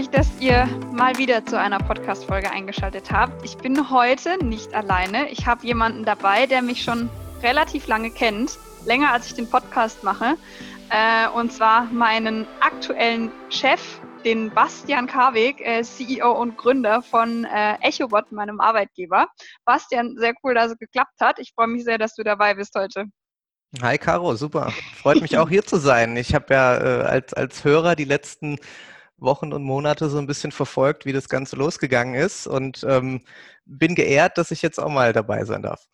mich, dass ihr mal wieder zu einer Podcast-Folge eingeschaltet habt. Ich bin heute nicht alleine. Ich habe jemanden dabei, der mich schon relativ lange kennt, länger als ich den Podcast mache. Äh, und zwar meinen aktuellen Chef, den Bastian Karweg, äh, CEO und Gründer von äh, EchoBot, meinem Arbeitgeber. Bastian, sehr cool, dass es geklappt hat. Ich freue mich sehr, dass du dabei bist heute. Hi Caro, super. Freut mich auch hier zu sein. Ich habe ja äh, als, als Hörer die letzten Wochen und Monate so ein bisschen verfolgt, wie das Ganze losgegangen ist und ähm, bin geehrt, dass ich jetzt auch mal dabei sein darf.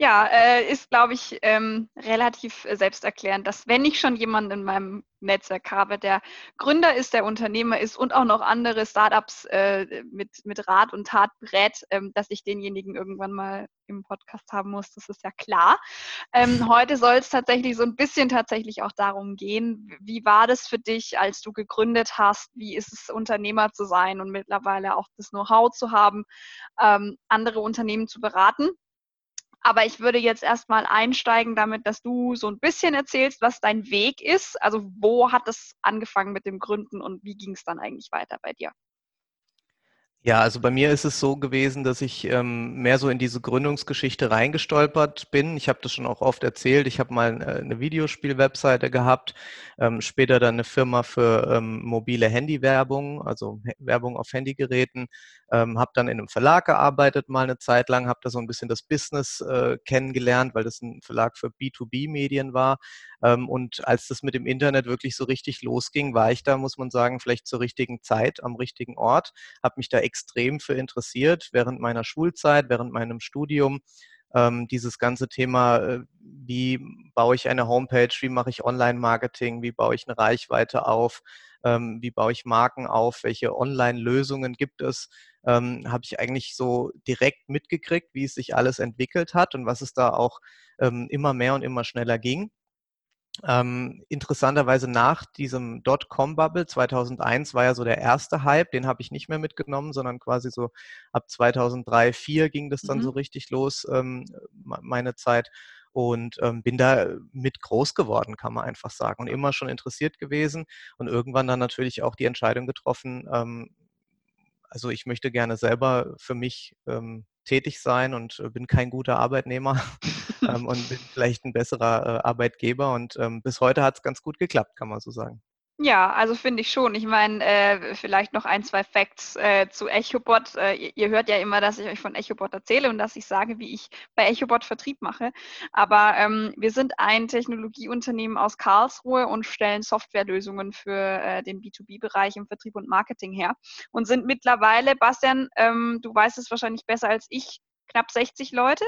Ja, äh, ist, glaube ich, ähm, relativ äh, selbsterklärend, dass wenn ich schon jemanden in meinem Netzwerk habe, der Gründer ist, der Unternehmer ist und auch noch andere Startups äh, mit, mit Rat und Tat berät, ähm, dass ich denjenigen irgendwann mal im Podcast haben muss, das ist ja klar. Ähm, heute soll es tatsächlich so ein bisschen tatsächlich auch darum gehen, wie war das für dich, als du gegründet hast? Wie ist es, Unternehmer zu sein und mittlerweile auch das Know-how zu haben, ähm, andere Unternehmen zu beraten? Aber ich würde jetzt erstmal einsteigen damit, dass du so ein bisschen erzählst, was dein Weg ist. Also wo hat es angefangen mit dem Gründen und wie ging es dann eigentlich weiter bei dir? Ja, also bei mir ist es so gewesen, dass ich ähm, mehr so in diese Gründungsgeschichte reingestolpert bin. Ich habe das schon auch oft erzählt. Ich habe mal äh, eine Videospiel-Webseite gehabt, ähm, später dann eine Firma für ähm, mobile Handywerbung, also Werbung auf Handygeräten. Ähm, habe dann in einem Verlag gearbeitet mal eine Zeit lang, habe da so ein bisschen das Business äh, kennengelernt, weil das ein Verlag für B2B-Medien war. Ähm, und als das mit dem Internet wirklich so richtig losging, war ich da, muss man sagen, vielleicht zur richtigen Zeit am richtigen Ort, habe mich da extrem für interessiert während meiner Schulzeit, während meinem Studium. Ähm, dieses ganze Thema, äh, wie baue ich eine Homepage, wie mache ich Online-Marketing, wie baue ich eine Reichweite auf, ähm, wie baue ich Marken auf, welche Online-Lösungen gibt es, ähm, habe ich eigentlich so direkt mitgekriegt, wie es sich alles entwickelt hat und was es da auch ähm, immer mehr und immer schneller ging. Ähm, interessanterweise nach diesem Dotcom-Bubble 2001 war ja so der erste Hype, den habe ich nicht mehr mitgenommen, sondern quasi so ab 2003, 2004 ging das dann mhm. so richtig los, ähm, meine Zeit. Und ähm, bin da mit groß geworden, kann man einfach sagen. Und immer schon interessiert gewesen und irgendwann dann natürlich auch die Entscheidung getroffen, ähm, also ich möchte gerne selber für mich ähm, tätig sein und äh, bin kein guter Arbeitnehmer ähm, und bin vielleicht ein besserer äh, Arbeitgeber. Und ähm, bis heute hat es ganz gut geklappt, kann man so sagen. Ja, also finde ich schon. Ich meine, äh, vielleicht noch ein, zwei Facts äh, zu EchoBot. Äh, ihr, ihr, hört ja immer, dass ich euch von EchoBot erzähle und dass ich sage, wie ich bei EchoBot Vertrieb mache. Aber ähm, wir sind ein Technologieunternehmen aus Karlsruhe und stellen Softwarelösungen für äh, den B2B-Bereich im Vertrieb und Marketing her und sind mittlerweile, Bastian, ähm, du weißt es wahrscheinlich besser als ich, knapp 60 Leute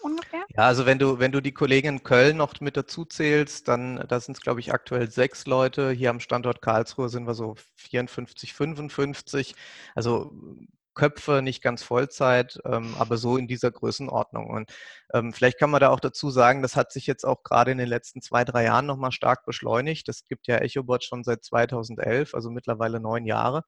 ungefähr? Ja, also wenn du, wenn du die Kollegen in Köln noch mit dazu zählst, dann da sind es, glaube ich, aktuell sechs Leute. Hier am Standort Karlsruhe sind wir so 54, 55. Also Köpfe, nicht ganz Vollzeit, ähm, aber so in dieser Größenordnung. Und ähm, vielleicht kann man da auch dazu sagen, das hat sich jetzt auch gerade in den letzten zwei, drei Jahren nochmal stark beschleunigt. Es gibt ja EchoBot schon seit 2011, also mittlerweile neun Jahre.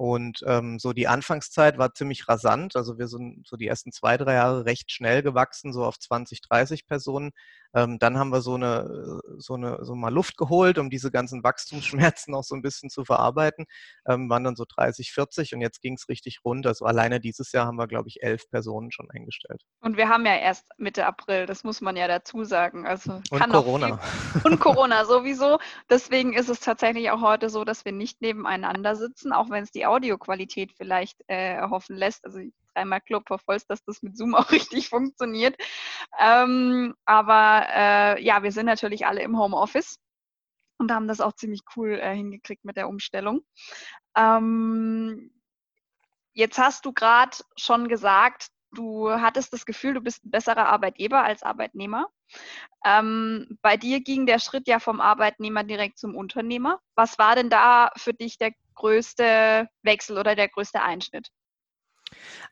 Und ähm, so die Anfangszeit war ziemlich rasant. Also wir sind so die ersten zwei, drei Jahre recht schnell gewachsen, so auf 20, 30 Personen. Ähm, dann haben wir so eine, so eine, so mal Luft geholt, um diese ganzen Wachstumsschmerzen auch so ein bisschen zu verarbeiten. Ähm, waren dann so 30, 40 und jetzt ging es richtig rund. Also alleine dieses Jahr haben wir, glaube ich, elf Personen schon eingestellt. Und wir haben ja erst Mitte April, das muss man ja dazu sagen. Also und Corona. Und Corona sowieso. Deswegen ist es tatsächlich auch heute so, dass wir nicht nebeneinander sitzen, auch wenn es die Audioqualität vielleicht äh, erhoffen lässt. Also dreimal Klopfer voll, dass das mit Zoom auch richtig funktioniert. Ähm, aber äh, ja, wir sind natürlich alle im Homeoffice und haben das auch ziemlich cool äh, hingekriegt mit der Umstellung. Ähm, jetzt hast du gerade schon gesagt, du hattest das Gefühl, du bist ein besserer Arbeitgeber als Arbeitnehmer. Ähm, bei dir ging der Schritt ja vom Arbeitnehmer direkt zum Unternehmer. Was war denn da für dich der größte Wechsel oder der größte Einschnitt?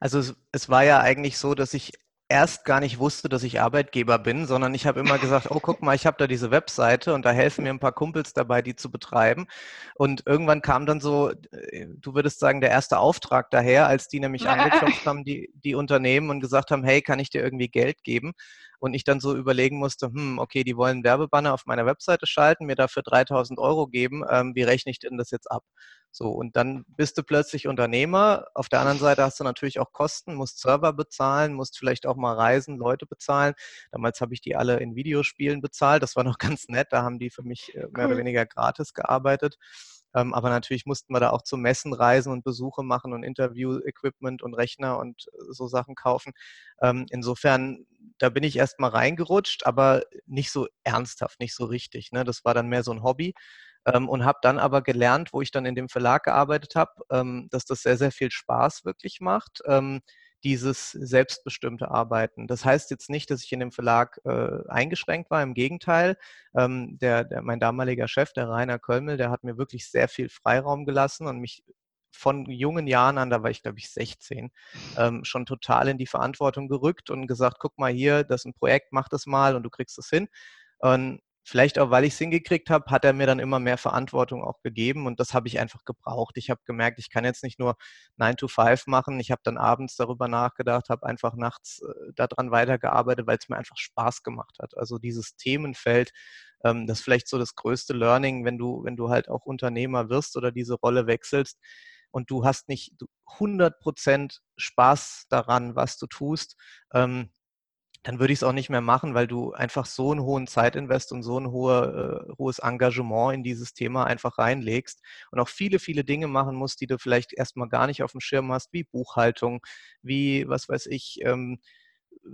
Also es, es war ja eigentlich so, dass ich erst gar nicht wusste, dass ich Arbeitgeber bin, sondern ich habe immer gesagt, oh, guck mal, ich habe da diese Webseite und da helfen mir ein paar Kumpels dabei, die zu betreiben. Und irgendwann kam dann so, äh, du würdest sagen, der erste Auftrag daher, als die nämlich angeklopft haben, die, die Unternehmen und gesagt haben, hey, kann ich dir irgendwie Geld geben? Und ich dann so überlegen musste, hm, okay, die wollen Werbebanner auf meiner Webseite schalten, mir dafür 3000 Euro geben, ähm, wie rechne ich denn das jetzt ab? So, und dann bist du plötzlich Unternehmer. Auf der anderen Seite hast du natürlich auch Kosten, musst Server bezahlen, musst vielleicht auch mal reisen, Leute bezahlen. Damals habe ich die alle in Videospielen bezahlt. Das war noch ganz nett. Da haben die für mich äh, mehr cool. oder weniger gratis gearbeitet. Ähm, aber natürlich mussten wir da auch zu Messen reisen und Besuche machen und Interview-Equipment und Rechner und äh, so Sachen kaufen. Ähm, insofern, da bin ich erst mal reingerutscht, aber nicht so ernsthaft, nicht so richtig. Ne? Das war dann mehr so ein Hobby ähm, und habe dann aber gelernt, wo ich dann in dem Verlag gearbeitet habe, ähm, dass das sehr, sehr viel Spaß wirklich macht, ähm, dieses selbstbestimmte Arbeiten. Das heißt jetzt nicht, dass ich in dem Verlag äh, eingeschränkt war, im Gegenteil. Ähm, der, der, mein damaliger Chef, der Rainer Kölmel, der hat mir wirklich sehr viel Freiraum gelassen und mich von jungen Jahren an, da war ich glaube ich 16, ähm, schon total in die Verantwortung gerückt und gesagt, guck mal hier, das ist ein Projekt, mach das mal und du kriegst es hin. Und vielleicht auch, weil ich es hingekriegt habe, hat er mir dann immer mehr Verantwortung auch gegeben und das habe ich einfach gebraucht. Ich habe gemerkt, ich kann jetzt nicht nur 9 to 5 machen. Ich habe dann abends darüber nachgedacht, habe einfach nachts äh, daran weitergearbeitet, weil es mir einfach Spaß gemacht hat. Also dieses Themenfeld, ähm, das ist vielleicht so das größte Learning, wenn du, wenn du halt auch Unternehmer wirst oder diese Rolle wechselst und du hast nicht 100 Prozent Spaß daran, was du tust. Ähm, dann würde ich es auch nicht mehr machen, weil du einfach so einen hohen Zeitinvest und so ein hohe, äh, hohes Engagement in dieses Thema einfach reinlegst und auch viele, viele Dinge machen musst, die du vielleicht erstmal gar nicht auf dem Schirm hast, wie Buchhaltung, wie, was weiß ich, ähm,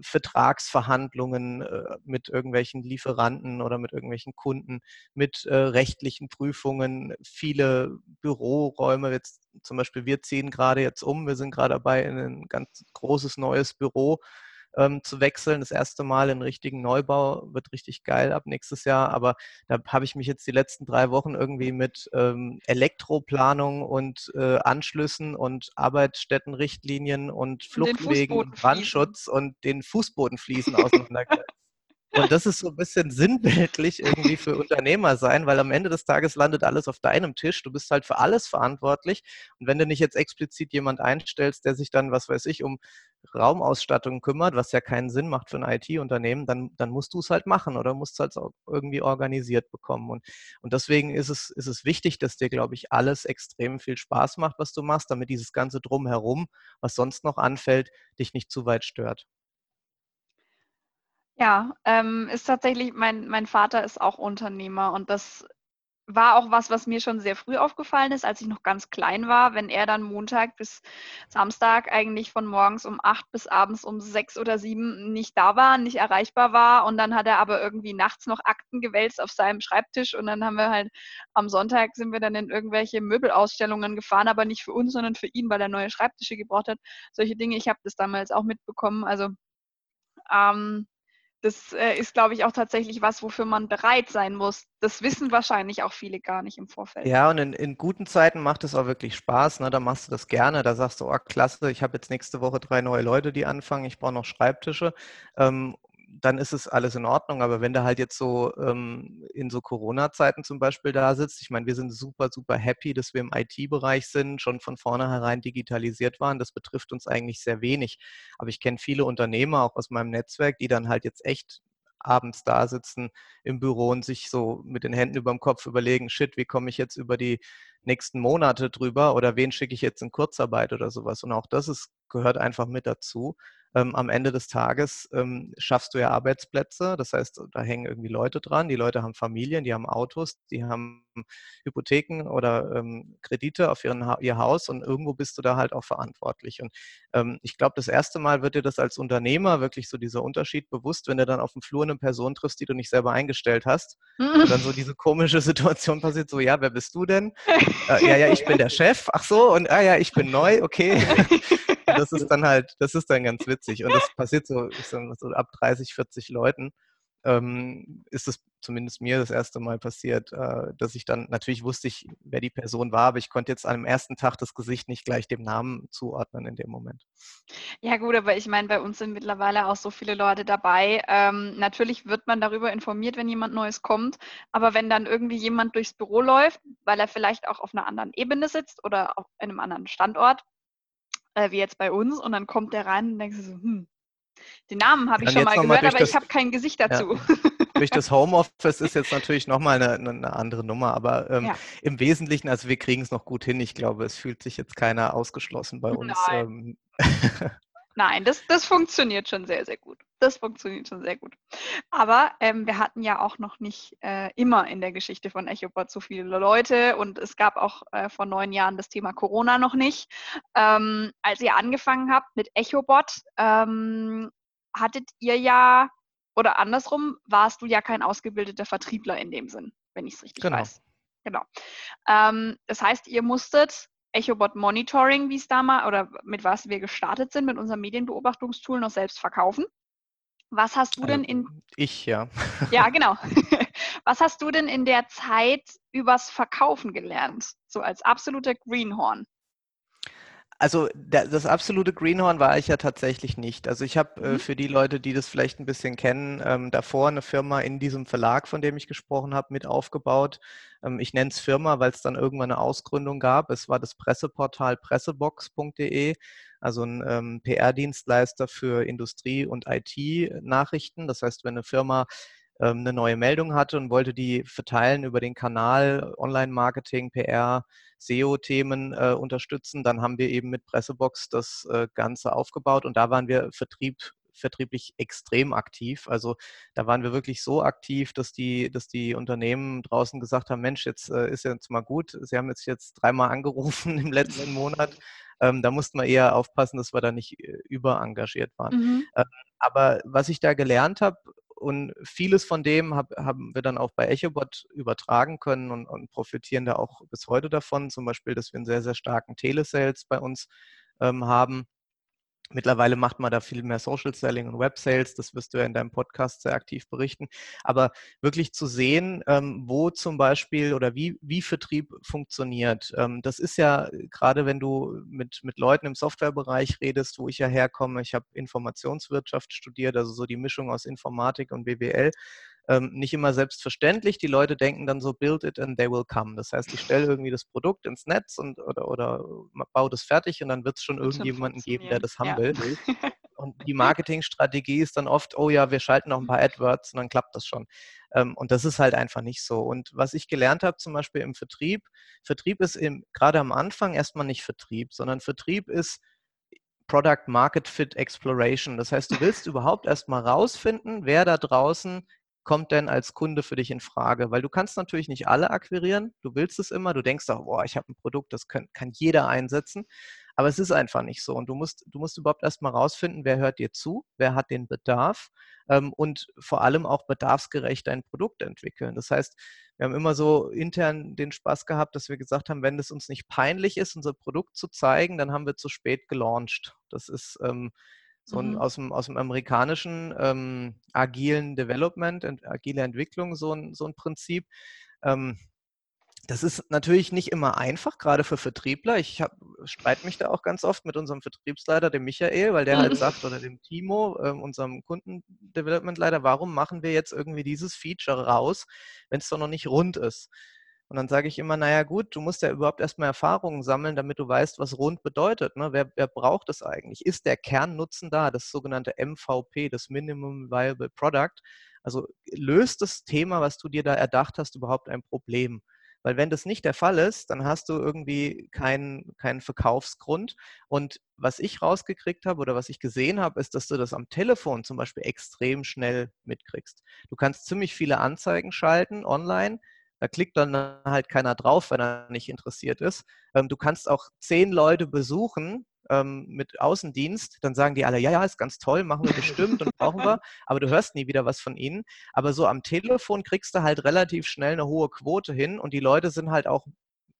Vertragsverhandlungen äh, mit irgendwelchen Lieferanten oder mit irgendwelchen Kunden, mit äh, rechtlichen Prüfungen, viele Büroräume. Jetzt zum Beispiel, wir ziehen gerade jetzt um, wir sind gerade dabei in ein ganz großes neues Büro ähm, zu wechseln. Das erste Mal in richtigen Neubau wird richtig geil ab nächstes Jahr. Aber da habe ich mich jetzt die letzten drei Wochen irgendwie mit ähm, Elektroplanung und äh, Anschlüssen und Arbeitsstättenrichtlinien und Fluchtwegen und Brandschutz und den Fußbodenfliesen auseinandergesetzt. Und das ist so ein bisschen sinnbildlich irgendwie für Unternehmer sein, weil am Ende des Tages landet alles auf deinem Tisch. Du bist halt für alles verantwortlich. Und wenn du nicht jetzt explizit jemand einstellst, der sich dann, was weiß ich, um Raumausstattung kümmert, was ja keinen Sinn macht für ein IT-Unternehmen, dann, dann musst du es halt machen oder musst es halt irgendwie organisiert bekommen. Und, und deswegen ist es, ist es wichtig, dass dir, glaube ich, alles extrem viel Spaß macht, was du machst, damit dieses ganze Drumherum, was sonst noch anfällt, dich nicht zu weit stört. Ja, ähm, ist tatsächlich, mein, mein Vater ist auch Unternehmer und das war auch was, was mir schon sehr früh aufgefallen ist, als ich noch ganz klein war, wenn er dann Montag bis Samstag eigentlich von morgens um acht bis abends um sechs oder sieben nicht da war, nicht erreichbar war. Und dann hat er aber irgendwie nachts noch Akten gewälzt auf seinem Schreibtisch. Und dann haben wir halt am Sonntag sind wir dann in irgendwelche Möbelausstellungen gefahren, aber nicht für uns, sondern für ihn, weil er neue Schreibtische gebraucht hat. Solche Dinge, ich habe das damals auch mitbekommen. Also ähm, das äh, ist, glaube ich, auch tatsächlich was, wofür man bereit sein muss. Das wissen wahrscheinlich auch viele gar nicht im Vorfeld. Ja, und in, in guten Zeiten macht es auch wirklich Spaß. Ne? Da machst du das gerne. Da sagst du, oh, klasse, ich habe jetzt nächste Woche drei neue Leute, die anfangen. Ich brauche noch Schreibtische. Ähm, dann ist es alles in Ordnung. Aber wenn du halt jetzt so ähm, in so Corona-Zeiten zum Beispiel da sitzt, ich meine, wir sind super, super happy, dass wir im IT-Bereich sind, schon von vornherein digitalisiert waren. Das betrifft uns eigentlich sehr wenig. Aber ich kenne viele Unternehmer auch aus meinem Netzwerk, die dann halt jetzt echt abends da sitzen im Büro und sich so mit den Händen über dem Kopf überlegen, shit, wie komme ich jetzt über die nächsten Monate drüber oder wen schicke ich jetzt in Kurzarbeit oder sowas. Und auch das ist, gehört einfach mit dazu ähm, am Ende des Tages ähm, schaffst du ja Arbeitsplätze. Das heißt, da hängen irgendwie Leute dran. Die Leute haben Familien, die haben Autos, die haben Hypotheken oder ähm, Kredite auf ihren, ihr Haus und irgendwo bist du da halt auch verantwortlich. Und ähm, ich glaube, das erste Mal wird dir das als Unternehmer wirklich so dieser Unterschied bewusst, wenn du dann auf dem Flur eine Person triffst, die du nicht selber eingestellt hast. Und dann so diese komische Situation passiert, so, ja, wer bist du denn? äh, ja, ja, ich bin der Chef. Ach so, und ah ja, ich bin neu, okay. das ist dann halt, das ist dann ganz witzig. Und das passiert so, ich sag mal, so ab 30, 40 Leuten. Ähm, ist es zumindest mir das erste Mal passiert, äh, dass ich dann, natürlich wusste ich, wer die Person war, aber ich konnte jetzt dem ersten Tag das Gesicht nicht gleich dem Namen zuordnen in dem Moment. Ja gut, aber ich meine, bei uns sind mittlerweile auch so viele Leute dabei. Ähm, natürlich wird man darüber informiert, wenn jemand Neues kommt, aber wenn dann irgendwie jemand durchs Büro läuft, weil er vielleicht auch auf einer anderen Ebene sitzt oder auf einem anderen Standort, äh, wie jetzt bei uns, und dann kommt der rein und denkst so, hm, Den Namen habe ich schon mal gehört, aber das, ich habe kein Gesicht dazu. Ja, durch das Homeoffice ist jetzt natürlich nochmal eine, eine andere Nummer, aber ähm, ja. im Wesentlichen, also wir kriegen es noch gut hin. Ich glaube, es fühlt sich jetzt keiner ausgeschlossen bei uns. Ähm. Nein, das, das funktioniert schon sehr, sehr gut. Das funktioniert schon sehr gut. Aber ähm, wir hatten ja auch noch nicht äh, immer in der Geschichte von EchoBot so viele Leute und es gab auch äh, vor neun Jahren das Thema Corona noch nicht. Ähm, als ihr angefangen habt mit EchoBot, ähm, hattet ihr ja, oder andersrum, warst du ja kein ausgebildeter Vertriebler in dem Sinn, wenn ich es richtig genau. weiß. Genau. Ähm, das heißt, ihr musstet EchoBot Monitoring, wie es damals oder mit was wir gestartet sind, mit unserem Medienbeobachtungstool noch selbst verkaufen. Was hast du denn in. Ähm, ich, ja. Ja, genau. Was hast du denn in der Zeit übers Verkaufen gelernt? So als absoluter Greenhorn. Also das absolute Greenhorn war ich ja tatsächlich nicht. Also ich habe äh, mhm. für die Leute, die das vielleicht ein bisschen kennen, ähm, davor eine Firma in diesem Verlag, von dem ich gesprochen habe, mit aufgebaut. Ähm, ich nenne es Firma, weil es dann irgendwann eine Ausgründung gab. Es war das Presseportal pressebox.de, also ein ähm, PR-Dienstleister für Industrie- und IT-Nachrichten. Das heißt, wenn eine Firma ähm, eine neue Meldung hatte und wollte die verteilen über den Kanal Online-Marketing, PR, SEO-Themen äh, unterstützen, dann haben wir eben mit Pressebox das äh, Ganze aufgebaut und da waren wir Vertrieb vertrieblich extrem aktiv. Also da waren wir wirklich so aktiv, dass die, dass die Unternehmen draußen gesagt haben, Mensch, jetzt äh, ist jetzt mal gut. Sie haben jetzt jetzt dreimal angerufen im letzten Monat. Ähm, da mussten wir eher aufpassen, dass wir da nicht äh, überengagiert waren. Mhm. Ähm, aber was ich da gelernt habe, und vieles von dem hab, haben wir dann auch bei EchoBot übertragen können und, und, profitieren da auch bis heute davon. Zum Beispiel, dass wir einen sehr, sehr starken Telesales bei uns ähm, haben. Mittlerweile macht man da viel mehr Social Selling und Web Sales. Das wirst du ja in deinem Podcast sehr aktiv berichten. Aber wirklich zu sehen, ähm, wo zum Beispiel oder wie, wie Vertrieb funktioniert. Ähm, das ist ja gerade, wenn du mit, mit Leuten im Softwarebereich redest, wo ich ja herkomme. Ich habe Informationswirtschaft studiert, also so die Mischung aus Informatik und BWL ähm, nicht immer selbstverständlich. Die Leute denken dann so, build it and they will come. Das heißt, ich stelle irgendwie das Produkt ins Netz und oder, oder baue das fertig und dann wird es schon irgendjemanden geben, der das haben ja. will. Und die Marketingstrategie ist dann oft, oh ja, wir schalten noch ein paar AdWords und dann klappt das schon. Ähm, und das ist halt einfach nicht so. Und was ich gelernt habe, zum Beispiel im Vertrieb, Vertrieb ist im, gerade am Anfang erstmal nicht Vertrieb, sondern Vertrieb ist Product Market Fit Exploration. Das heißt, du willst überhaupt erstmal rausfinden, wer da draußen kommt denn als Kunde für dich in Frage? Weil du kannst natürlich nicht alle akquirieren, du willst es immer, du denkst auch, boah, ich habe ein Produkt, das kann, kann jeder einsetzen, aber es ist einfach nicht so. Und du musst, du musst überhaupt erstmal rausfinden, wer hört dir zu, wer hat den Bedarf ähm, und vor allem auch bedarfsgerecht dein Produkt entwickeln. Das heißt, wir haben immer so intern den Spaß gehabt, dass wir gesagt haben, wenn es uns nicht peinlich ist, unser Produkt zu zeigen, dann haben wir zu spät gelauncht. Das ist ähm, so ein, mhm. aus, dem, aus dem amerikanischen ähm, agilen Development, ent, agile Entwicklung, so ein, so ein Prinzip. Ähm, das ist natürlich nicht immer einfach, gerade für Vertriebler. Ich streite mich da auch ganz oft mit unserem Vertriebsleiter, dem Michael, weil der halt mhm. sagt, oder dem Timo, äh, unserem Kundendevelopment-Leiter, warum machen wir jetzt irgendwie dieses Feature raus, wenn es doch noch nicht rund ist? Und dann sage ich immer, naja gut, du musst ja überhaupt erstmal Erfahrungen sammeln, damit du weißt, was rund bedeutet. Ne? Wer, wer braucht es eigentlich? Ist der Kernnutzen da, das sogenannte MVP, das Minimum Viable Product? Also löst das Thema, was du dir da erdacht hast, überhaupt ein Problem? Weil wenn das nicht der Fall ist, dann hast du irgendwie keinen, keinen Verkaufsgrund. Und was ich rausgekriegt habe oder was ich gesehen habe, ist, dass du das am Telefon zum Beispiel extrem schnell mitkriegst. Du kannst ziemlich viele Anzeigen schalten online, da klickt dann halt keiner drauf, wenn er nicht interessiert ist. Ähm, du kannst auch zehn Leute besuchen ähm, mit Außendienst, dann sagen die alle, ja, ja, ist ganz toll, machen wir bestimmt und brauchen wir, aber du hörst nie wieder was von ihnen. Aber so am Telefon kriegst du halt relativ schnell eine hohe Quote hin und die Leute sind halt auch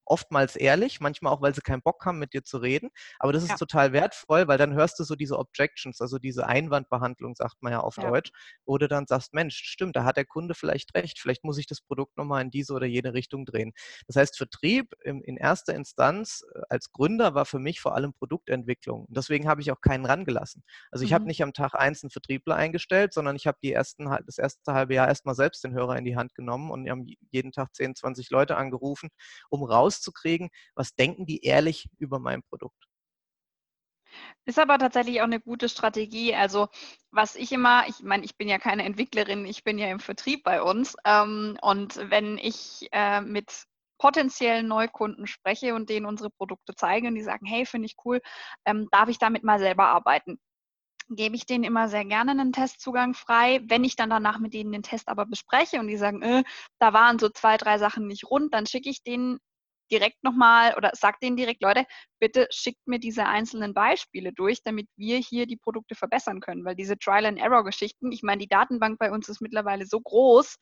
oftmals ehrlich, manchmal auch, weil sie keinen Bock haben, mit dir zu reden. Aber das ist ja. total wertvoll, weil dann hörst du so diese Objections, also diese Einwandbehandlung, sagt man ja auf ja. Deutsch, wo du dann sagst, Mensch, stimmt, da hat der Kunde vielleicht recht, vielleicht muss ich das Produkt nochmal in diese oder jene Richtung drehen. Das heißt, Vertrieb in, in erster Instanz äh, als Gründer war für mich vor allem Produktentwicklung. Und deswegen habe ich auch keinen rangelassen. Also ich mhm. habe nicht am Tag eins einen Vertriebler eingestellt, sondern ich habe die ersten, das erste halbe Jahr erstmal selbst den Hörer in die Hand genommen und haben jeden Tag 10, 20 Leute angerufen, um raus rauszukriegen, was denken die ehrlich über mein Produkt. Ist aber tatsächlich auch eine gute Strategie. Also was ich immer, ich meine, ich bin ja keine Entwicklerin, ich bin ja im Vertrieb bei uns. Ähm, und wenn ich äh, mit potenziellen Neukunden spreche und denen unsere Produkte zeige und die sagen, hey, finde ich cool, ähm, darf ich damit mal selber arbeiten? gebe ich denen immer sehr gerne einen Testzugang frei. Wenn ich dann danach mit denen den Test aber bespreche und die sagen, äh, da waren so zwei, drei Sachen nicht rund, dann schicke ich denen direkt nochmal oder sagt denen direkt, Leute, bitte schickt mir diese einzelnen Beispiele durch, damit wir hier die Produkte verbessern können. Weil diese Trial-and-Error-Geschichten, ich meine, die Datenbank bei uns ist mittlerweile so groß,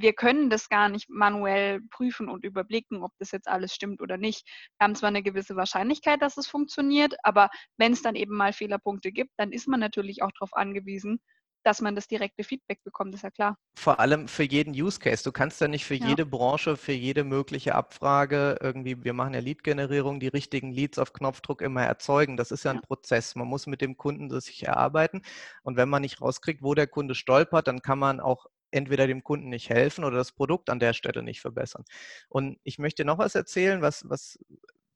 wir können das gar nicht manuell prüfen und überblicken, ob das jetzt alles stimmt oder nicht. Wir haben zwar eine gewisse Wahrscheinlichkeit, dass es funktioniert, aber wenn es dann eben mal Fehlerpunkte gibt, dann ist man natürlich auch darauf angewiesen, dass man das direkte Feedback bekommt, ist ja klar. Vor allem für jeden Use Case. Du kannst ja nicht für ja. jede Branche, für jede mögliche Abfrage irgendwie, wir machen ja Lead-Generierung, die richtigen Leads auf Knopfdruck immer erzeugen. Das ist ja, ja ein Prozess. Man muss mit dem Kunden das sich erarbeiten. Und wenn man nicht rauskriegt, wo der Kunde stolpert, dann kann man auch entweder dem Kunden nicht helfen oder das Produkt an der Stelle nicht verbessern. Und ich möchte noch was erzählen, was, was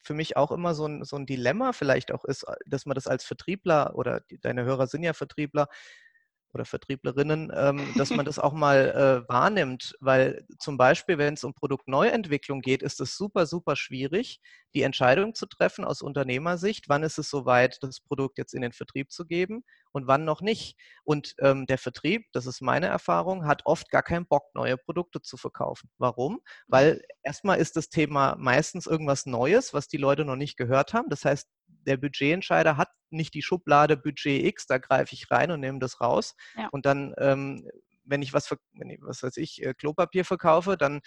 für mich auch immer so ein, so ein Dilemma vielleicht auch ist, dass man das als Vertriebler oder die, deine Hörer sind ja Vertriebler, oder Vertrieblerinnen, ähm, dass man das auch mal äh, wahrnimmt, weil zum Beispiel, wenn es um Produktneuentwicklung geht, ist es super, super schwierig, die Entscheidung zu treffen aus Unternehmersicht, wann ist es soweit, das Produkt jetzt in den Vertrieb zu geben und wann noch nicht. Und ähm, der Vertrieb, das ist meine Erfahrung, hat oft gar keinen Bock, neue Produkte zu verkaufen. Warum? Weil erstmal ist das Thema meistens irgendwas Neues, was die Leute noch nicht gehört haben. Das heißt, der Budgetentscheider hat nicht die Schublade Budget X, da greife ich rein und nehme das raus. Ja. Und dann, ähm, wenn ich was, wenn ich, was weiß ich, äh, Klopapier verkaufe, dann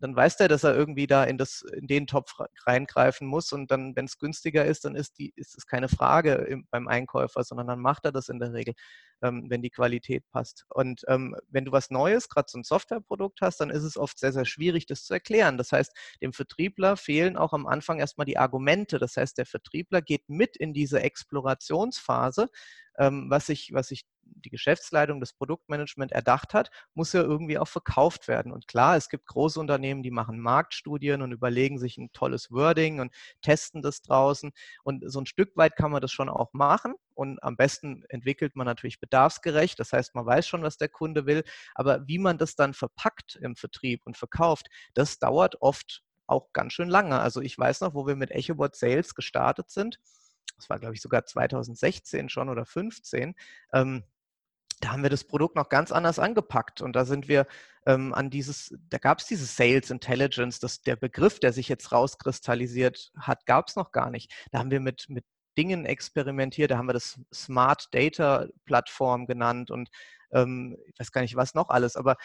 dann weiß der, dass er irgendwie da in, das, in den Topf reingreifen muss. Und dann, wenn es günstiger ist, dann ist, die, ist es keine Frage im, beim Einkäufer, sondern dann macht er das in der Regel, ähm, wenn die Qualität passt. Und ähm, wenn du was Neues, gerade so ein Softwareprodukt hast, dann ist es oft sehr, sehr schwierig, das zu erklären. Das heißt, dem Vertriebler fehlen auch am Anfang erstmal die Argumente. Das heißt, der Vertriebler geht mit in diese Explorationsphase, ähm, was ich, was ich die Geschäftsleitung, das Produktmanagement erdacht hat, muss ja irgendwie auch verkauft werden. Und klar, es gibt große Unternehmen, die machen Marktstudien und überlegen sich ein tolles Wording und testen das draußen. Und so ein Stück weit kann man das schon auch machen. Und am besten entwickelt man natürlich bedarfsgerecht. Das heißt, man weiß schon, was der Kunde will. Aber wie man das dann verpackt im Vertrieb und verkauft, das dauert oft auch ganz schön lange. Also ich weiß noch, wo wir mit EchoBot Sales gestartet sind. Das war, glaube ich, sogar 2016 schon oder 2015. Ähm, da haben wir das Produkt noch ganz anders angepackt und da sind wir ähm, an dieses, da gab es diese Sales Intelligence, das, der Begriff, der sich jetzt rauskristallisiert hat, gab es noch gar nicht. Da haben wir mit, mit Dingen experimentiert, da haben wir das Smart Data Plattform genannt und ähm, ich weiß gar nicht, was noch alles, aber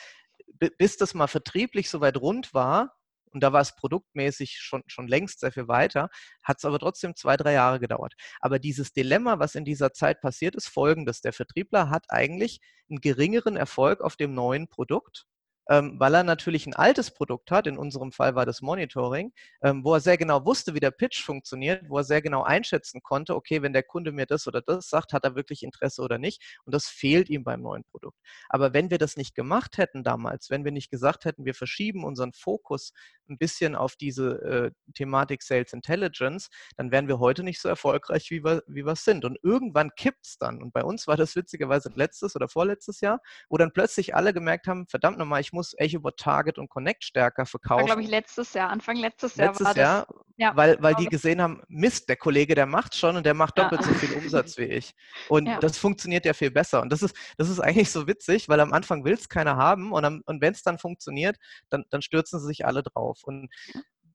bis das mal vertrieblich soweit rund war, und da war es produktmäßig schon, schon längst sehr viel weiter, hat es aber trotzdem zwei, drei Jahre gedauert. Aber dieses Dilemma, was in dieser Zeit passiert ist, folgendes. Der Vertriebler hat eigentlich einen geringeren Erfolg auf dem neuen Produkt ähm, weil er natürlich ein altes Produkt hat, in unserem Fall war das Monitoring, ähm, wo er sehr genau wusste, wie der Pitch funktioniert, wo er sehr genau einschätzen konnte, okay, wenn der Kunde mir das oder das sagt, hat er wirklich Interesse oder nicht. Und das fehlt ihm beim neuen Produkt. Aber wenn wir das nicht gemacht hätten damals, wenn wir nicht gesagt hätten, wir verschieben unseren Fokus ein bisschen auf diese äh, Thematik Sales Intelligence, dann wären wir heute nicht so erfolgreich, wie wir, wie wir sind. Und irgendwann kippt es dann. Und bei uns war das witzigerweise letztes oder vorletztes Jahr, wo dann plötzlich alle gemerkt haben, verdammt nochmal, ich muss EchoBot Target und Connect stärker verkaufen. War, glaube ich, letztes Jahr, Anfang letztes Jahr letztes war Jahr, das. Ja, weil, weil die gesehen haben, Mist, der Kollege, der macht schon und der macht doppelt ja. so viel Umsatz wie ich. Und ja. das funktioniert ja viel besser. Und das ist, das ist eigentlich so witzig, weil am Anfang will es keiner haben und, und wenn es dann funktioniert, dann, dann stürzen sie sich alle drauf. Und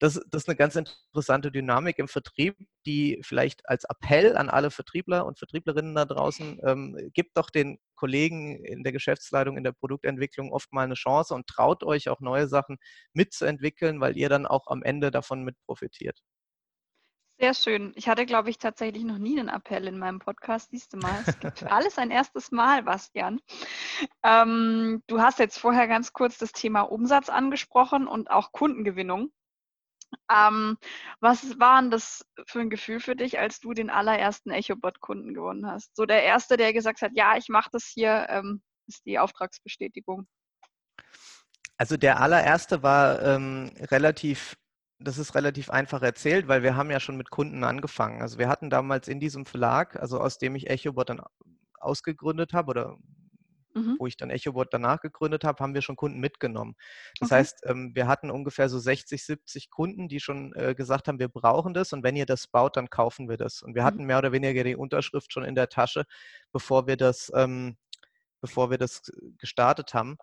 das, das ist eine ganz interessante Dynamik im Vertrieb, die vielleicht als Appell an alle Vertriebler und Vertrieblerinnen da draußen ähm, gibt doch den Kollegen in der Geschäftsleitung, in der Produktentwicklung oft mal eine Chance und traut euch auch neue Sachen mitzuentwickeln, weil ihr dann auch am Ende davon mit profitiert. Sehr schön. Ich hatte, glaube ich, tatsächlich noch nie einen Appell in meinem Podcast. Siehst du mal, es gibt für alles ein erstes Mal, Bastian. Ähm, du hast jetzt vorher ganz kurz das Thema Umsatz angesprochen und auch Kundengewinnung. Ähm, was war denn das für ein Gefühl für dich, als du den allerersten EchoBot-Kunden gewonnen hast? So der erste, der gesagt hat, ja, ich mache das hier, ähm, ist die Auftragsbestätigung. Also der allererste war ähm, relativ das ist relativ einfach erzählt, weil wir haben ja schon mit Kunden angefangen. Also wir hatten damals in diesem Verlag, also aus dem ich EchoBot dann ausgegründet habe oder mhm. wo ich dann EchoBot danach gegründet habe, haben wir schon Kunden mitgenommen. Das okay. heißt, ähm, wir hatten ungefähr so 60, 70 Kunden, die schon äh, gesagt haben, wir brauchen das und wenn ihr das baut, dann kaufen wir das. Und wir mhm. hatten mehr oder weniger die Unterschrift schon in der Tasche, bevor wir das, ähm, bevor wir das gestartet haben.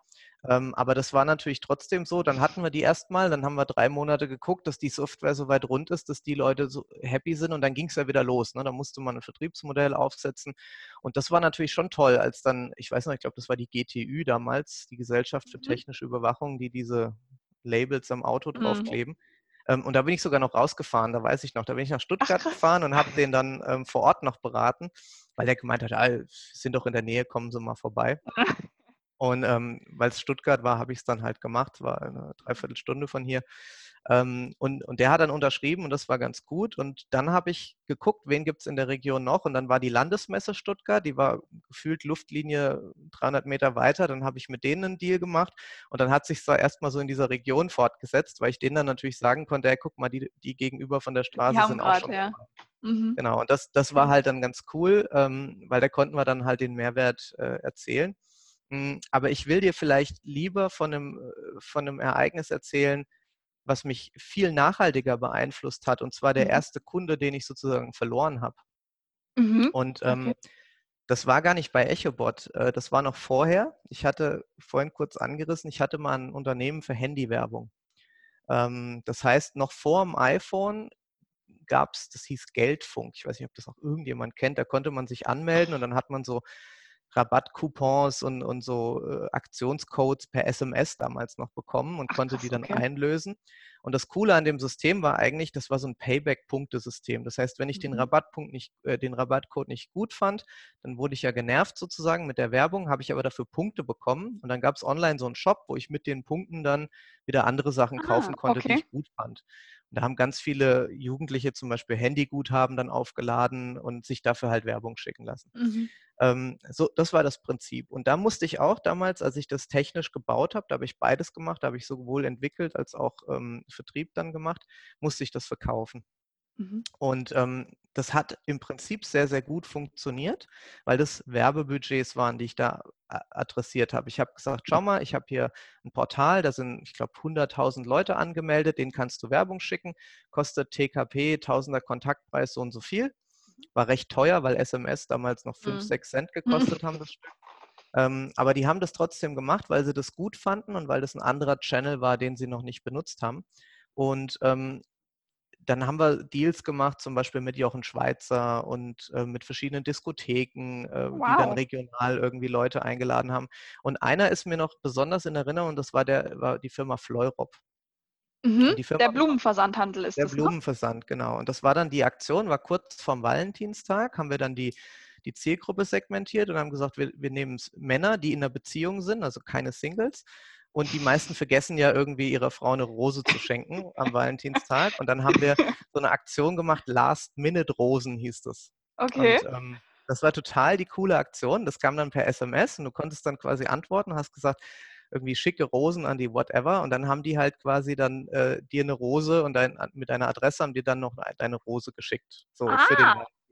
Ähm, aber das war natürlich trotzdem so. Dann hatten wir die erstmal, dann haben wir drei Monate geguckt, dass die Software so weit rund ist, dass die Leute so happy sind und dann ging es ja wieder los. Ne? Da musste man ein Vertriebsmodell aufsetzen. Und das war natürlich schon toll, als dann, ich weiß noch, ich glaube, das war die GTÜ damals, die Gesellschaft für mhm. technische Überwachung, die diese Labels am Auto mhm. draufkleben. Mhm. Und da bin ich sogar noch rausgefahren, da weiß ich noch. Da bin ich nach Stuttgart Ach, gefahren und habe den dann ähm, vor Ort noch beraten, weil der gemeint hat, ah, sind doch in der Nähe, kommen Sie mal vorbei. Und ähm, weil es Stuttgart war, habe ich es dann halt gemacht, war eine Dreiviertelstunde von hier. Ähm, und, und der hat dann unterschrieben und das war ganz gut. Und dann habe ich geguckt, wen gibt es in der Region noch. Und dann war die Landesmesse Stuttgart, die war gefühlt Luftlinie 300 Meter weiter. Dann habe ich mit denen einen Deal gemacht. Und dann hat sich so erstmal so in dieser Region fortgesetzt, weil ich denen dann natürlich sagen konnte, hey, guck mal, die, die gegenüber von der Straße sind grad, auch schon. Ja. Mhm. Genau, und das, das war halt dann ganz cool, ähm, weil da konnten wir dann halt den Mehrwert äh, erzählen. Hm, aber ich will dir vielleicht lieber von einem, äh, von einem Ereignis erzählen, was mich viel nachhaltiger beeinflusst hat. Und zwar der mhm. erste Kunde, den ich sozusagen verloren habe. Mhm. Und ähm, okay. das war gar nicht bei EchoBot. Äh, das war noch vorher. Ich hatte vorhin kurz angerissen, ich hatte mal ein Unternehmen für Handywerbung. Ähm, das heißt, noch vor dem iPhone gab es, das hieß Geldfunk. Ich weiß nicht, ob das auch irgendjemand kennt. Da konnte man sich anmelden und dann hat man so Rabattcoupons und, und so äh, Aktionscodes per SMS damals noch bekommen und Ach, konnte die dann okay. einlösen. Und das Coole an dem System war eigentlich, das war so ein Payback-Punktesystem. Das heißt, wenn ich mhm. den Rabattpunkt nicht, äh, den Rabattcode nicht gut fand, dann wurde ich ja genervt sozusagen mit der Werbung, habe ich aber dafür Punkte bekommen. Und dann gab es online so einen Shop, wo ich mit den Punkten dann wieder andere Sachen ah, kaufen konnte, okay. die ich gut fand. Da haben ganz viele Jugendliche zum Beispiel Handyguthaben dann aufgeladen und sich dafür halt Werbung schicken lassen. Mhm. Ähm, so, das war das Prinzip. Und da musste ich auch damals, als ich das technisch gebaut habe, da habe ich beides gemacht, da habe ich sowohl entwickelt als auch ähm, Vertrieb dann gemacht, musste ich das verkaufen. Mhm. Und ähm, das hat im Prinzip sehr, sehr gut funktioniert, weil das Werbebudgets waren, die ich da adressiert habe. Ich habe gesagt, schau mal, ich habe hier ein Portal, da sind, ich glaube, 100.000 Leute angemeldet, denen kannst du Werbung schicken, kostet TKP, Tausender Kontaktpreis so und so viel. War recht teuer, weil SMS damals noch 5, mhm. 6 Cent gekostet haben, das Stück. Ähm, aber die haben das trotzdem gemacht, weil sie das gut fanden und weil das ein anderer Channel war, den sie noch nicht benutzt haben. Und ähm, dann haben wir Deals gemacht, zum Beispiel mit Jochen Schweizer und äh, mit verschiedenen Diskotheken, äh, wow. die dann regional irgendwie Leute eingeladen haben. Und einer ist mir noch besonders in Erinnerung, das war, der, war die Firma Fleurop. Mhm, der Blumenversandhandel ist der das. Der ne? Blumenversand, ne? genau. Und das war dann die Aktion, war kurz vorm Valentinstag, haben wir dann die, die Zielgruppe segmentiert und haben gesagt, wir, wir nehmen Männer, die in einer Beziehung sind, also keine Singles. Und die meisten vergessen ja irgendwie ihrer Frau eine Rose zu schenken am Valentinstag. Und dann haben wir so eine Aktion gemacht, Last-Minute-Rosen hieß das. Okay. Und, ähm, das war total die coole Aktion. Das kam dann per SMS und du konntest dann quasi antworten, hast gesagt, irgendwie schicke Rosen an die whatever und dann haben die halt quasi dann äh, dir eine Rose und dein, mit deiner Adresse haben die dann noch deine Rose geschickt. So ah, für den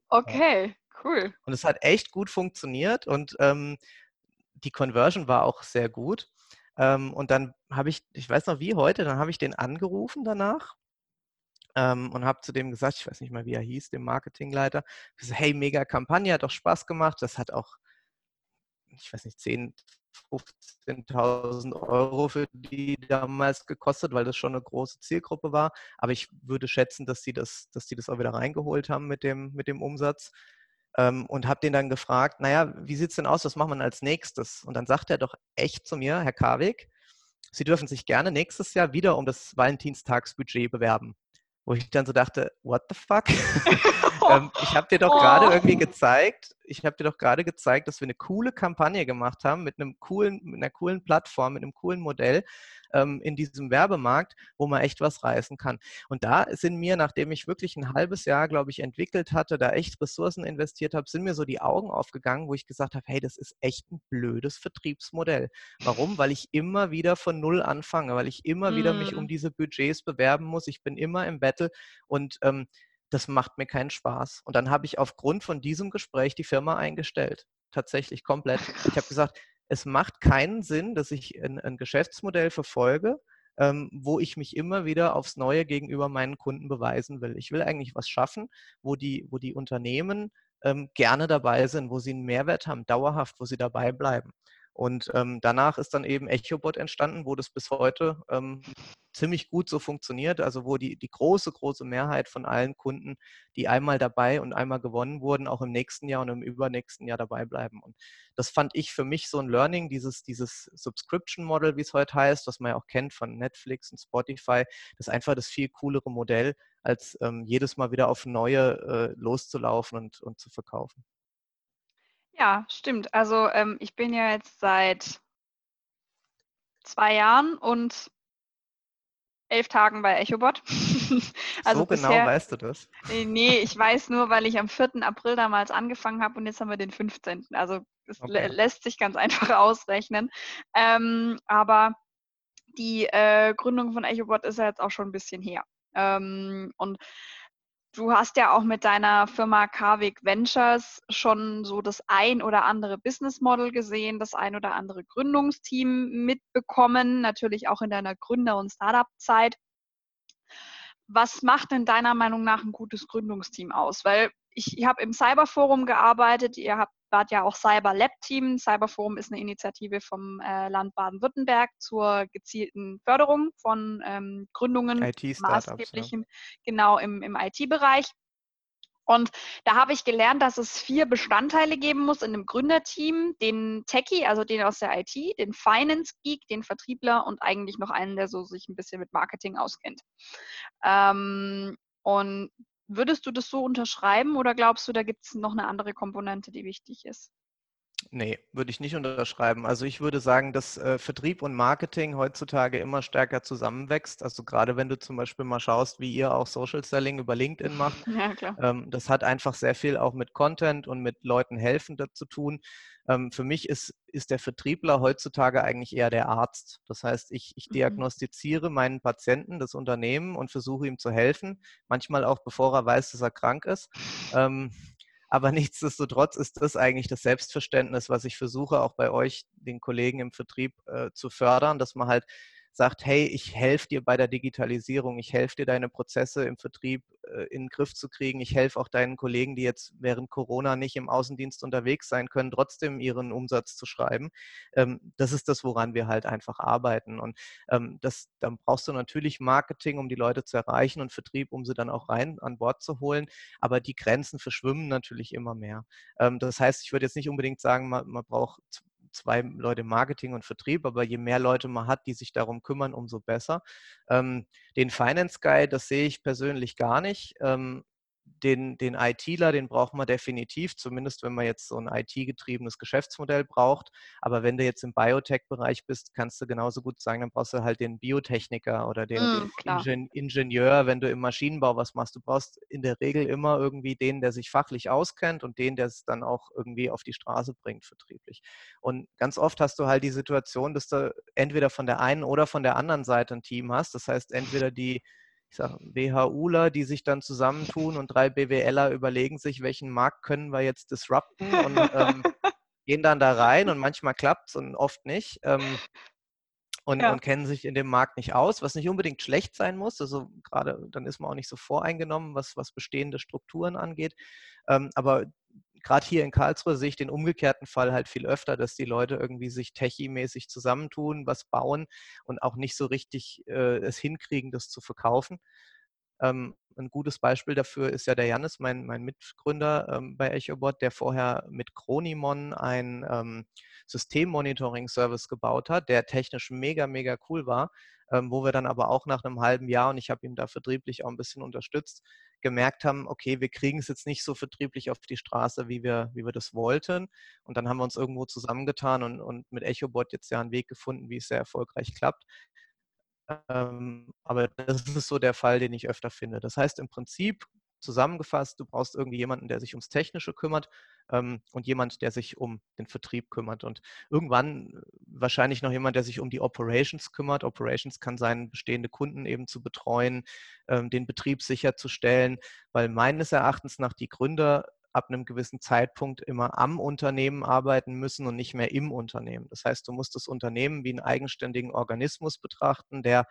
okay, cool. Und es hat echt gut funktioniert und ähm, die Conversion war auch sehr gut. Ähm, und dann habe ich, ich weiß noch wie heute, dann habe ich den angerufen danach ähm, und habe zu dem gesagt, ich weiß nicht mal, wie er hieß, dem Marketingleiter, gesagt, hey, mega Kampagne, hat doch Spaß gemacht. Das hat auch, ich weiß nicht, 10, 15.000 Euro für die damals gekostet, weil das schon eine große Zielgruppe war. Aber ich würde schätzen, dass sie das, dass die das auch wieder reingeholt haben mit dem, mit dem Umsatz. Ähm, und habe den dann gefragt, naja, wie sieht es denn aus, was machen wir als nächstes? Und dann sagt er doch echt zu mir, Herr Karwig, Sie dürfen sich gerne nächstes Jahr wieder um das Valentinstagsbudget bewerben. Wo ich dann so dachte, what the fuck? ähm, ich habe dir doch gerade oh. irgendwie gezeigt, ich habe dir doch gerade gezeigt, dass wir eine coole Kampagne gemacht haben mit einem coolen, mit einer coolen Plattform, mit einem coolen Modell ähm, in diesem Werbemarkt, wo man echt was reißen kann. Und da sind mir, nachdem ich wirklich ein halbes Jahr, glaube ich, entwickelt hatte, da echt Ressourcen investiert habe, sind mir so die Augen aufgegangen, wo ich gesagt habe, hey, das ist echt ein blödes Vertriebsmodell. Warum? Weil ich immer wieder von Null anfange, weil ich immer mm. wieder mich um mm. diese Budgets bewerben muss. Ich bin immer im Battle und ähm, das macht mir keinen Spaß. Und dann habe ich aufgrund von diesem Gespräch die Firma eingestellt. Tatsächlich komplett. Ich habe gesagt, es macht keinen Sinn, dass ich ein, ein Geschäftsmodell verfolge, ähm, wo ich mich immer wieder aufs Neue gegenüber meinen Kunden beweisen will. Ich will eigentlich was schaffen, wo die, wo die Unternehmen ähm, gerne dabei sind, wo sie einen Mehrwert haben, dauerhaft, wo sie dabei bleiben. Und ähm, danach ist dann eben EchoBot entstanden, wo das bis heute ähm, ziemlich gut so funktioniert. Also wo die, die große, große Mehrheit von allen Kunden, die einmal dabei und einmal gewonnen wurden, auch im nächsten Jahr und im übernächsten Jahr dabei bleiben. Und das fand ich für mich so ein Learning, dieses, dieses Subscription Model, wie es heute heißt, was man ja auch kennt von Netflix und Spotify, das ist einfach das viel coolere Modell, als ähm, jedes Mal wieder auf neue äh, loszulaufen und, und zu verkaufen. Ja, stimmt. Also ähm, ich bin ja jetzt seit zwei Jahren und elf Tagen bei EchoBot. also so genau bisher, weißt du das? Nee, ich weiß nur, weil ich am 4. April damals angefangen habe und jetzt haben wir den 15. Also es okay. lässt sich ganz einfach ausrechnen. Ähm, aber die äh, Gründung von EchoBot ist ja jetzt auch schon ein bisschen her. Ähm, und Du hast ja auch mit deiner Firma Carvik Ventures schon so das ein oder andere Business Model gesehen, das ein oder andere Gründungsteam mitbekommen, natürlich auch in deiner Gründer- und Startup-Zeit. Was macht denn deiner Meinung nach ein gutes Gründungsteam aus? Weil ich, ich habe im Cyberforum gearbeitet, ihr habt wart ja auch Cyber Lab Team. Cyberforum ist eine Initiative vom äh, Land Baden-Württemberg zur gezielten Förderung von ähm, Gründungen, maßgeblichen, ja. genau im, im IT-Bereich. Und da habe ich gelernt, dass es vier Bestandteile geben muss in einem Gründerteam. Den Techie, also den aus der IT, den Finance Geek, den Vertriebler und eigentlich noch einen, der so sich ein bisschen mit Marketing auskennt. Ähm, und Würdest du das so unterschreiben oder glaubst du, da gibt es noch eine andere Komponente, die wichtig ist? Nee, würde ich nicht unterschreiben. Also ich würde sagen, dass äh, Vertrieb und Marketing heutzutage immer stärker zusammenwächst. Also gerade wenn du zum Beispiel mal schaust, wie ihr auch Social Selling über LinkedIn macht, ja. Ähm, das hat einfach sehr viel auch mit Content und mit Leuten helfen zu tun. Ähm, für mich ist, ist der Vertriebler heutzutage eigentlich eher der Arzt. Das heißt, ich, ich mhm. diagnostiziere meinen Patienten, das Unternehmen und versuche ihm zu helfen. Manchmal auch, bevor er weiß, dass er krank ist. Ähm, aber nichtsdestotrotz ist das eigentlich das Selbstverständnis, was ich versuche, auch bei euch, den Kollegen im Vertrieb, äh, zu fördern, dass man halt sagt, hey, ich helfe dir bei der Digitalisierung, ich helfe dir, deine Prozesse im Vertrieb äh, in den Griff zu kriegen, ich helfe auch deinen Kollegen, die jetzt während Corona nicht im Außendienst unterwegs sein können, trotzdem ihren Umsatz zu schreiben. Ähm, das ist das, woran wir halt einfach arbeiten. Und ähm, das, dann brauchst du natürlich Marketing, um die Leute zu erreichen und Vertrieb, um sie dann auch rein an Bord zu holen. Aber die Grenzen verschwimmen natürlich immer mehr. Ähm, das heißt, ich würde jetzt nicht unbedingt sagen, man, man braucht zwei Leute Marketing und Vertrieb, aber je mehr Leute man hat, die sich darum kümmern, umso besser. Ähm, den Finance Guy, das sehe ich persönlich gar nicht. Den, den ITler, den braucht man definitiv, zumindest wenn man jetzt so ein IT-getriebenes Geschäftsmodell braucht. Aber wenn du jetzt im Biotech-Bereich bist, kannst du genauso gut sagen, dann brauchst du halt den Biotechniker oder den mm, Ingen Ingenieur, wenn du im Maschinenbau was machst. Du brauchst in der Regel immer irgendwie den, der sich fachlich auskennt und den, der es dann auch irgendwie auf die Straße bringt, vertrieblich. Und ganz oft hast du halt die Situation, dass du entweder von der einen oder von der anderen Seite ein Team hast. Das heißt, entweder die ich sage, WHUler, die sich dann zusammentun und drei BWLer überlegen sich, welchen Markt können wir jetzt disrupten und ähm, gehen dann da rein und manchmal klappt es und oft nicht. Ähm, und, ja. und, kennen sich in dem Markt nicht aus, was nicht unbedingt schlecht sein muss. Also gerade dann ist man auch nicht so voreingenommen, was, was bestehende Strukturen angeht. Ähm, aber gerade hier in Karlsruhe sehe ich den umgekehrten Fall halt viel öfter, dass die Leute irgendwie sich techie-mäßig zusammentun, was bauen und auch nicht so richtig äh, es hinkriegen, das zu verkaufen. Ähm, ein gutes Beispiel dafür ist ja der Janis, mein, mein Mitgründer ähm, bei EchoBot, der vorher mit Chronimon ein ähm, Systemmonitoring-Service gebaut hat, der technisch mega, mega cool war, ähm, wo wir dann aber auch nach einem halben Jahr, und ich habe ihn da vertrieblich auch ein bisschen unterstützt, gemerkt haben, okay, wir kriegen es jetzt nicht so vertrieblich auf die Straße, wie wir, wie wir das wollten. Und dann haben wir uns irgendwo zusammengetan und, und mit EchoBot jetzt ja einen Weg gefunden, wie es sehr erfolgreich klappt. Ähm, aber das ist so der Fall, den ich öfter finde. Das heißt im Prinzip zusammengefasst, du brauchst irgendwie jemanden, der sich ums Technische kümmert ähm, und jemand, der sich um den Vertrieb kümmert. Und irgendwann äh, wahrscheinlich noch jemand, der sich um die Operations kümmert. Operations kann sein, bestehende Kunden eben zu betreuen, ähm, den Betrieb sicherzustellen, weil meines Erachtens nach die Gründer ab einem gewissen Zeitpunkt immer am Unternehmen arbeiten müssen und nicht mehr im Unternehmen. Das heißt, du musst das Unternehmen wie einen eigenständigen Organismus betrachten, der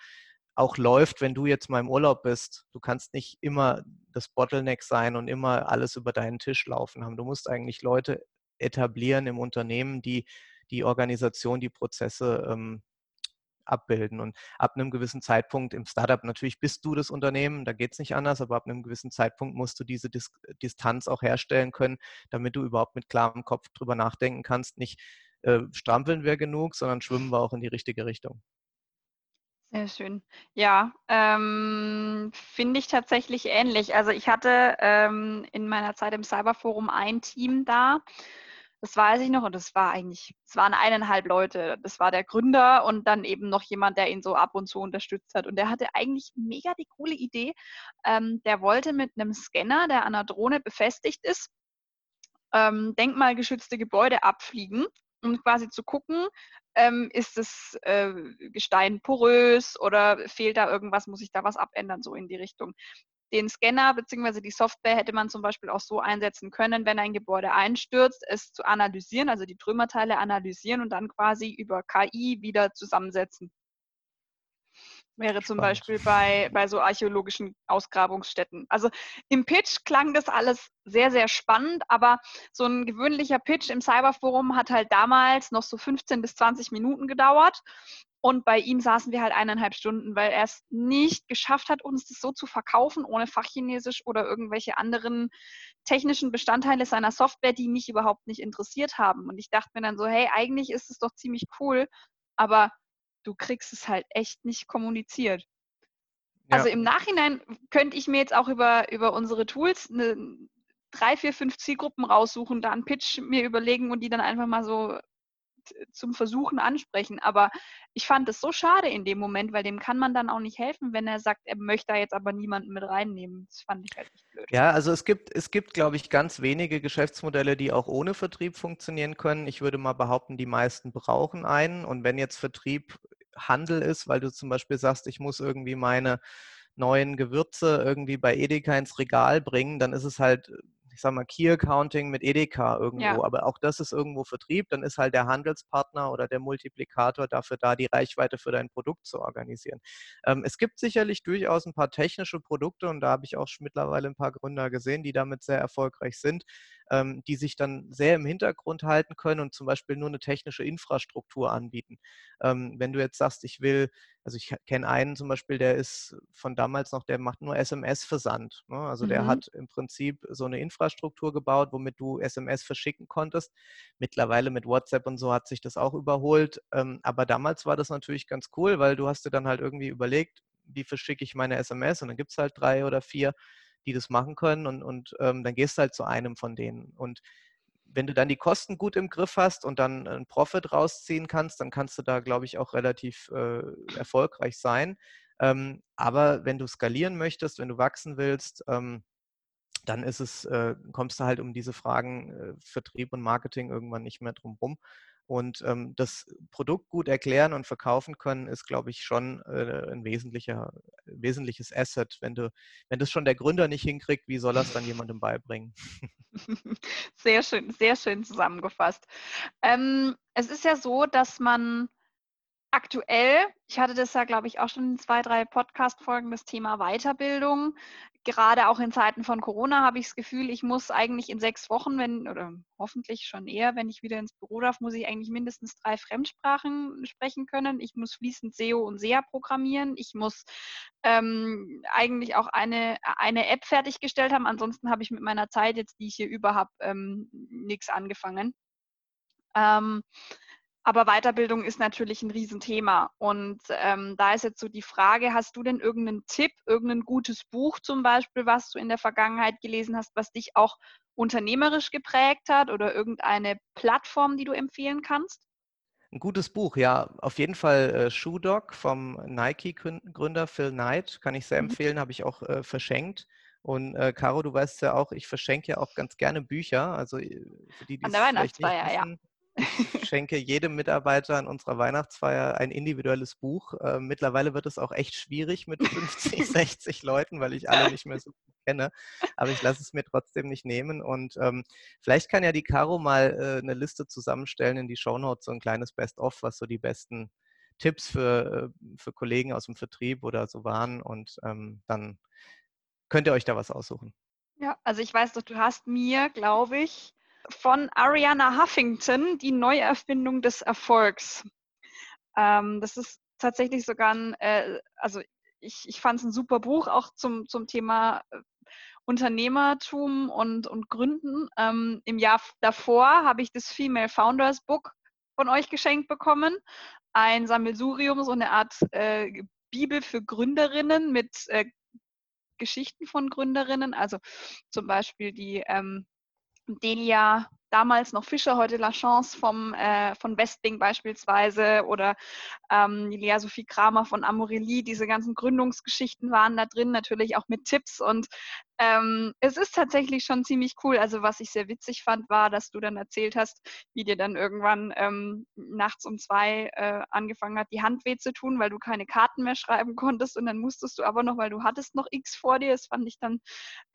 auch läuft, wenn du jetzt mal im Urlaub bist. Du kannst nicht immer das Bottleneck sein und immer alles über deinen Tisch laufen haben. Du musst eigentlich Leute etablieren im Unternehmen, die die Organisation, die Prozesse ähm, abbilden. Und ab einem gewissen Zeitpunkt im Startup, natürlich bist du das Unternehmen, da geht es nicht anders, aber ab einem gewissen Zeitpunkt musst du diese Dis Distanz auch herstellen können, damit du überhaupt mit klarem Kopf drüber nachdenken kannst. Nicht äh, strampeln wir genug, sondern schwimmen wir auch in die richtige Richtung. Sehr schön. Ja, ähm, finde ich tatsächlich ähnlich. Also ich hatte ähm, in meiner Zeit im Cyberforum ein Team da. Das weiß ich noch und das war eigentlich, es waren eineinhalb Leute. Das war der Gründer und dann eben noch jemand, der ihn so ab und zu unterstützt hat. Und der hatte eigentlich mega die coole Idee. Ähm, der wollte mit einem Scanner, der an einer Drohne befestigt ist, ähm, denkmalgeschützte Gebäude abfliegen um quasi zu gucken, ähm, ist das äh, Gestein porös oder fehlt da irgendwas, muss ich da was abändern, so in die Richtung. Den Scanner bzw. die Software hätte man zum Beispiel auch so einsetzen können, wenn ein Gebäude einstürzt, es zu analysieren, also die Trümmerteile analysieren und dann quasi über KI wieder zusammensetzen. Wäre zum Beispiel bei, bei so archäologischen Ausgrabungsstätten. Also im Pitch klang das alles sehr, sehr spannend, aber so ein gewöhnlicher Pitch im Cyberforum hat halt damals noch so 15 bis 20 Minuten gedauert. Und bei ihm saßen wir halt eineinhalb Stunden, weil er es nicht geschafft hat, uns das so zu verkaufen, ohne Fachchinesisch oder irgendwelche anderen technischen Bestandteile seiner Software, die mich überhaupt nicht interessiert haben. Und ich dachte mir dann so, hey, eigentlich ist es doch ziemlich cool, aber du kriegst es halt echt nicht kommuniziert. Ja. Also im Nachhinein könnte ich mir jetzt auch über, über unsere Tools eine, drei, vier, fünf Zielgruppen raussuchen, da einen Pitch mir überlegen und die dann einfach mal so zum Versuchen ansprechen. Aber ich fand es so schade in dem Moment, weil dem kann man dann auch nicht helfen, wenn er sagt, er möchte da jetzt aber niemanden mit reinnehmen. Das fand ich halt nicht blöd. Ja, also es gibt, es gibt, glaube ich, ganz wenige Geschäftsmodelle, die auch ohne Vertrieb funktionieren können. Ich würde mal behaupten, die meisten brauchen einen. Und wenn jetzt Vertrieb Handel ist, weil du zum Beispiel sagst, ich muss irgendwie meine neuen Gewürze irgendwie bei Edeka ins Regal bringen, dann ist es halt ich sag mal, Key Accounting mit Edeka irgendwo, ja. aber auch das ist irgendwo Vertrieb, dann ist halt der Handelspartner oder der Multiplikator dafür da, die Reichweite für dein Produkt zu organisieren. Ähm, es gibt sicherlich durchaus ein paar technische Produkte und da habe ich auch mittlerweile ein paar Gründer gesehen, die damit sehr erfolgreich sind, ähm, die sich dann sehr im Hintergrund halten können und zum Beispiel nur eine technische Infrastruktur anbieten. Ähm, wenn du jetzt sagst, ich will, also ich kenne einen zum Beispiel, der ist von damals noch, der macht nur SMS-Versand. Ne? Also mhm. der hat im Prinzip so eine Infrastruktur gebaut, womit du SMS verschicken konntest. Mittlerweile mit WhatsApp und so hat sich das auch überholt. Ähm, aber damals war das natürlich ganz cool, weil du hast dir dann halt irgendwie überlegt, wie verschicke ich meine SMS und dann gibt es halt drei oder vier die das machen können und, und ähm, dann gehst du halt zu einem von denen. Und wenn du dann die Kosten gut im Griff hast und dann einen Profit rausziehen kannst, dann kannst du da, glaube ich, auch relativ äh, erfolgreich sein. Ähm, aber wenn du skalieren möchtest, wenn du wachsen willst, ähm, dann ist es, äh, kommst du halt um diese Fragen äh, Vertrieb und Marketing irgendwann nicht mehr drum rum. Und ähm, das Produkt gut erklären und verkaufen können, ist, glaube ich, schon äh, ein wesentlicher, wesentliches Asset. Wenn du, wenn das schon der Gründer nicht hinkriegt, wie soll er es dann jemandem beibringen? Sehr schön, sehr schön zusammengefasst. Ähm, es ist ja so, dass man aktuell, ich hatte das ja, glaube ich, auch schon in zwei, drei Podcast-Folgen, das Thema Weiterbildung. Gerade auch in Zeiten von Corona habe ich das Gefühl, ich muss eigentlich in sechs Wochen, wenn, oder hoffentlich schon eher, wenn ich wieder ins Büro darf, muss ich eigentlich mindestens drei Fremdsprachen sprechen können. Ich muss fließend SEO und SEA programmieren. Ich muss ähm, eigentlich auch eine, eine App fertiggestellt haben. Ansonsten habe ich mit meiner Zeit jetzt, die ich hier über habe, ähm, nichts angefangen. Ähm, aber Weiterbildung ist natürlich ein Riesenthema. Und ähm, da ist jetzt so die Frage, hast du denn irgendeinen Tipp, irgendein gutes Buch zum Beispiel, was du in der Vergangenheit gelesen hast, was dich auch unternehmerisch geprägt hat oder irgendeine Plattform, die du empfehlen kannst? Ein gutes Buch, ja, auf jeden Fall äh, Shoe Dog vom Nike-Gründer Phil Knight, kann ich sehr mhm. empfehlen, habe ich auch äh, verschenkt. Und äh, Caro, du weißt ja auch, ich verschenke ja auch ganz gerne Bücher. Also äh, für die, die An der Weihnachtsfeier, ja. Ich schenke jedem Mitarbeiter an unserer Weihnachtsfeier ein individuelles Buch. Äh, mittlerweile wird es auch echt schwierig mit 50, 60 Leuten, weil ich alle nicht mehr so gut kenne. Aber ich lasse es mir trotzdem nicht nehmen. Und ähm, vielleicht kann ja die Caro mal äh, eine Liste zusammenstellen in die Shownotes, so ein kleines Best-of, was so die besten Tipps für, äh, für Kollegen aus dem Vertrieb oder so waren. Und ähm, dann könnt ihr euch da was aussuchen. Ja, also ich weiß doch, du hast mir, glaube ich, von Ariana Huffington, die Neuerfindung des Erfolgs. Ähm, das ist tatsächlich sogar ein, äh, also ich, ich fand es ein super Buch, auch zum, zum Thema äh, Unternehmertum und, und Gründen. Ähm, Im Jahr davor habe ich das Female Founders Book von euch geschenkt bekommen. Ein Sammelsurium, so eine Art äh, Bibel für Gründerinnen mit äh, Geschichten von Gründerinnen. Also zum Beispiel die ähm, Delia, damals noch Fischer, heute La Chance vom, äh, von Westling beispielsweise oder ähm, Lea Sophie Kramer von Amorelie. Diese ganzen Gründungsgeschichten waren da drin, natürlich auch mit Tipps und ähm, es ist tatsächlich schon ziemlich cool. Also was ich sehr witzig fand, war, dass du dann erzählt hast, wie dir dann irgendwann ähm, nachts um zwei äh, angefangen hat, die Hand weh zu tun, weil du keine Karten mehr schreiben konntest und dann musstest du aber noch, weil du hattest noch X vor dir. Das fand ich dann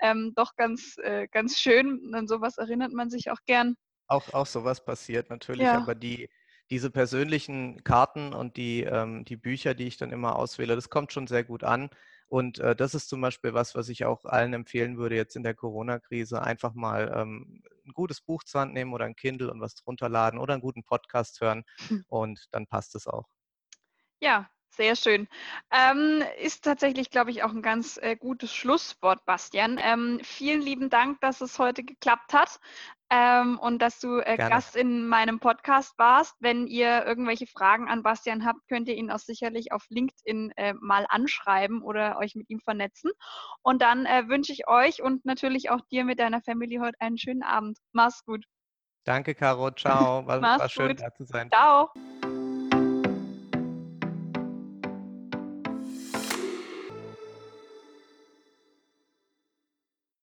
ähm, doch ganz, äh, ganz schön. An sowas erinnert man sich auch gern. Auch, auch sowas passiert natürlich, ja. aber die, diese persönlichen Karten und die, ähm, die Bücher, die ich dann immer auswähle, das kommt schon sehr gut an. Und äh, das ist zum Beispiel was, was ich auch allen empfehlen würde, jetzt in der Corona-Krise, einfach mal ähm, ein gutes Buch zur Hand nehmen oder ein Kindle und was runterladen oder einen guten Podcast hören hm. und dann passt es auch. Ja, sehr schön. Ähm, ist tatsächlich, glaube ich, auch ein ganz äh, gutes Schlusswort, Bastian. Ähm, vielen lieben Dank, dass es heute geklappt hat ähm, und dass du äh, Gast in meinem Podcast warst. Wenn ihr irgendwelche Fragen an Bastian habt, könnt ihr ihn auch sicherlich auf LinkedIn äh, mal anschreiben oder euch mit ihm vernetzen. Und dann äh, wünsche ich euch und natürlich auch dir mit deiner Family heute einen schönen Abend. Mach's gut. Danke, Caro. Ciao. War, war schön, da zu sein. Ciao.